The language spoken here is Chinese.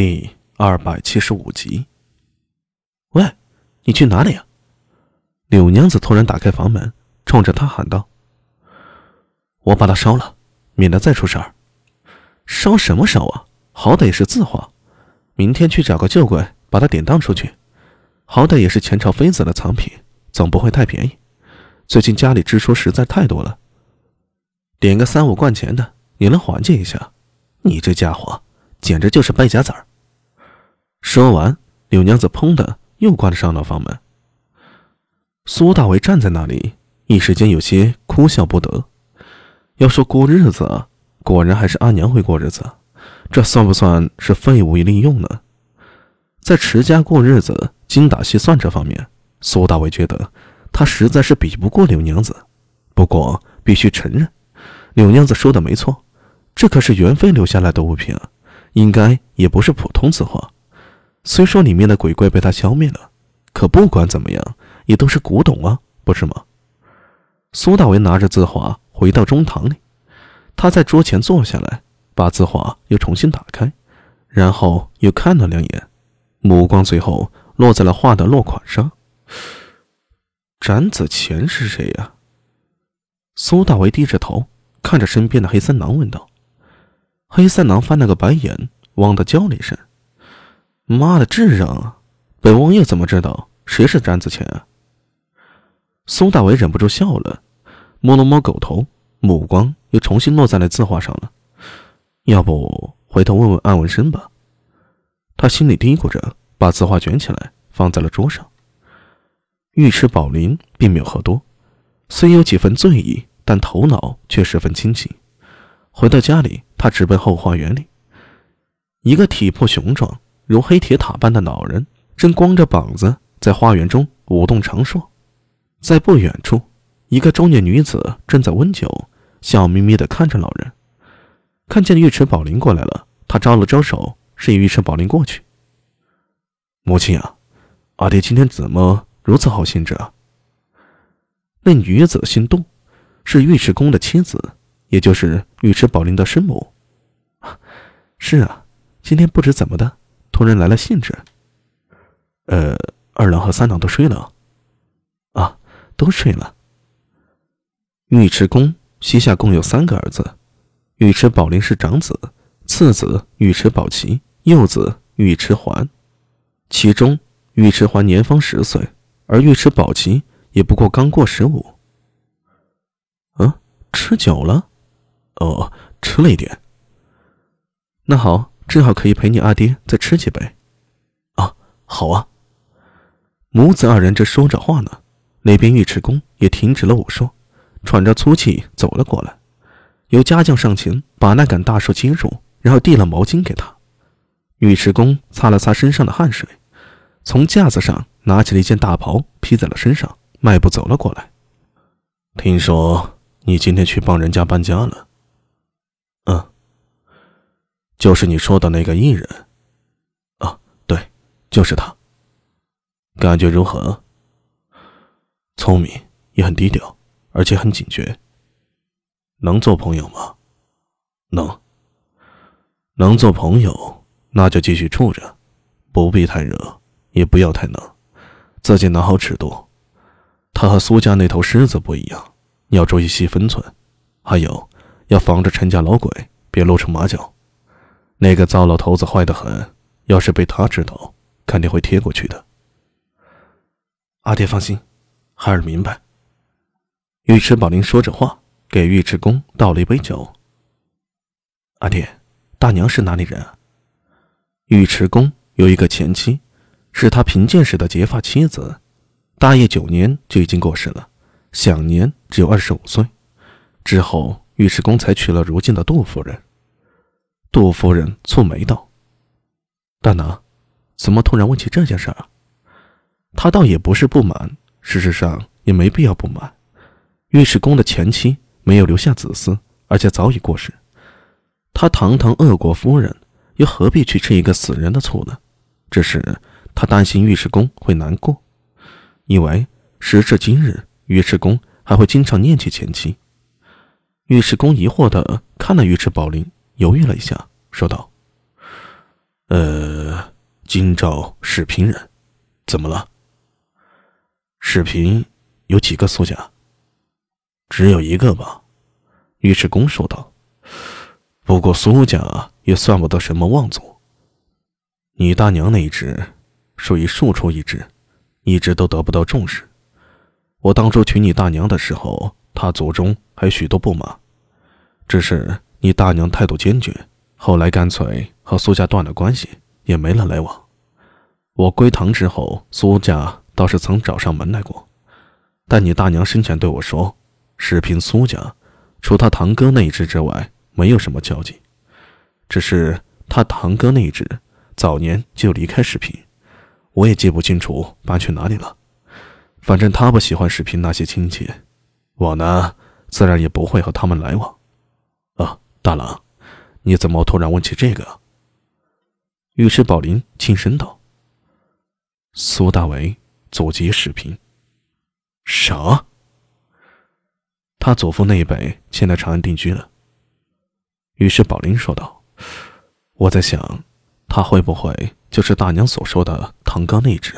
第二百七十五集。喂，你去哪里呀？柳娘子突然打开房门，冲着他喊道：“我把它烧了，免得再出事儿。烧什么烧啊？好歹也是字画，明天去找个旧柜把它典当出去。好歹也是前朝妃子的藏品，总不会太便宜。最近家里支出实在太多了，点个三五贯钱的也能缓解一下。你这家伙简直就是败家子儿。”说完，柳娘子砰的又关上了房门。苏大伟站在那里，一时间有些哭笑不得。要说过日子，果然还是阿娘会过日子，这算不算是废物利用呢？在持家过日子、精打细算这方面，苏大伟觉得他实在是比不过柳娘子。不过必须承认，柳娘子说的没错，这可是元妃留下来的物品啊，应该也不是普通字画。虽说里面的鬼怪被他消灭了，可不管怎么样。也都是古董啊，不是吗？苏大为拿着字画回到中堂里，他在桌前坐下来，把字画又重新打开，然后又看了两眼，目光最后落在了画的落款上。展子虔是谁呀？苏大为低着头看着身边的黑三郎问道。黑三郎翻了个白眼，汪的叫了一声：“妈的智障啊！本王爷怎么知道谁是詹子虔啊？”苏大伟忍不住笑了，摸了摸狗头，目光又重新落在了字画上了。要不回头问问安文生吧？他心里嘀咕着，把字画卷起来放在了桌上。尉迟宝林并没有喝多，虽有几分醉意，但头脑却十分清醒。回到家里，他直奔后花园里。一个体魄雄壮、如黑铁塔般的老人，正光着膀子在花园中舞动长硕。在不远处，一个中年女子正在温酒，笑眯眯地看着老人。看见尉迟宝林过来了，他招了招手，示意尉迟宝林过去。母亲啊，阿爹今天怎么如此好兴致啊？那女子姓杜，是尉迟恭的妻子，也就是尉迟宝林的生母。是啊，今天不知怎么的，突然来了兴致。呃，二郎和三郎都睡了。啊都睡了。尉迟恭膝下共有三个儿子，尉迟宝林是长子，次子尉迟宝齐，幼子尉迟桓。其中尉迟桓年方十岁，而尉迟宝齐也不过刚过十五。嗯，吃酒了？哦，吃了一点。那好，正好可以陪你阿爹再吃几杯。啊，好啊。母子二人正说着话呢。那边尉迟恭也停止了武说，喘着粗气走了过来，有家将上前把那杆大树接住，然后递了毛巾给他。尉迟恭擦了擦身上的汗水，从架子上拿起了一件大袍披在了身上，迈步走了过来。听说你今天去帮人家搬家了？嗯，就是你说的那个艺人。啊，对，就是他。感觉如何？聪明，也很低调，而且很警觉。能做朋友吗？能。能做朋友，那就继续处着，不必太热，也不要太冷，自己拿好尺度。他和苏家那头狮子不一样，你要注意细分寸，还有要防着陈家老鬼别露出马脚。那个糟老头子坏得很，要是被他知道，肯定会贴过去的。阿爹放心。孩儿明白。尉迟宝林说着话，给尉迟恭倒了一杯酒。阿爹，大娘是哪里人啊？尉迟恭有一个前妻，是他贫贱时的结发妻子，大业九年就已经过世了，享年只有二十五岁。之后，尉迟恭才娶了如今的杜夫人。杜夫人蹙眉道：“大娘，怎么突然问起这件事儿？”他倒也不是不满。事实上也没必要不满，尉迟恭的前妻没有留下子嗣，而且早已过世。他堂堂鄂国夫人，又何必去吃一个死人的醋呢？只是他担心尉迟恭会难过，因为时至今日，尉迟恭还会经常念起前妻。尉迟恭疑惑地看了尉迟宝林，犹豫了一下，说道：“呃，京兆是平人，怎么了？视频有几个苏家？只有一个吧。尉迟恭说道。不过苏家也算不得什么望族。你大娘那一支，属于庶出一支，一直都得不到重视。我当初娶你大娘的时候，她族中还许多不满，只是你大娘态度坚决，后来干脆和苏家断了关系，也没了来往。我归唐之后，苏家倒是曾找上门来过，但你大娘生前对我说，视频苏家，除他堂哥那一支之外。没有什么交集，只是他堂哥那一支早年就离开视频，我也记不清楚搬去哪里了。反正他不喜欢视频那些亲戚，我呢自然也不会和他们来往。啊，大郎，你怎么突然问起这个？尉迟宝林轻声道：“苏大为祖籍视频。”啥？他祖父那一辈现在长安定居了。于是宝林说道：“我在想，他会不会就是大娘所说的唐刚那一只？”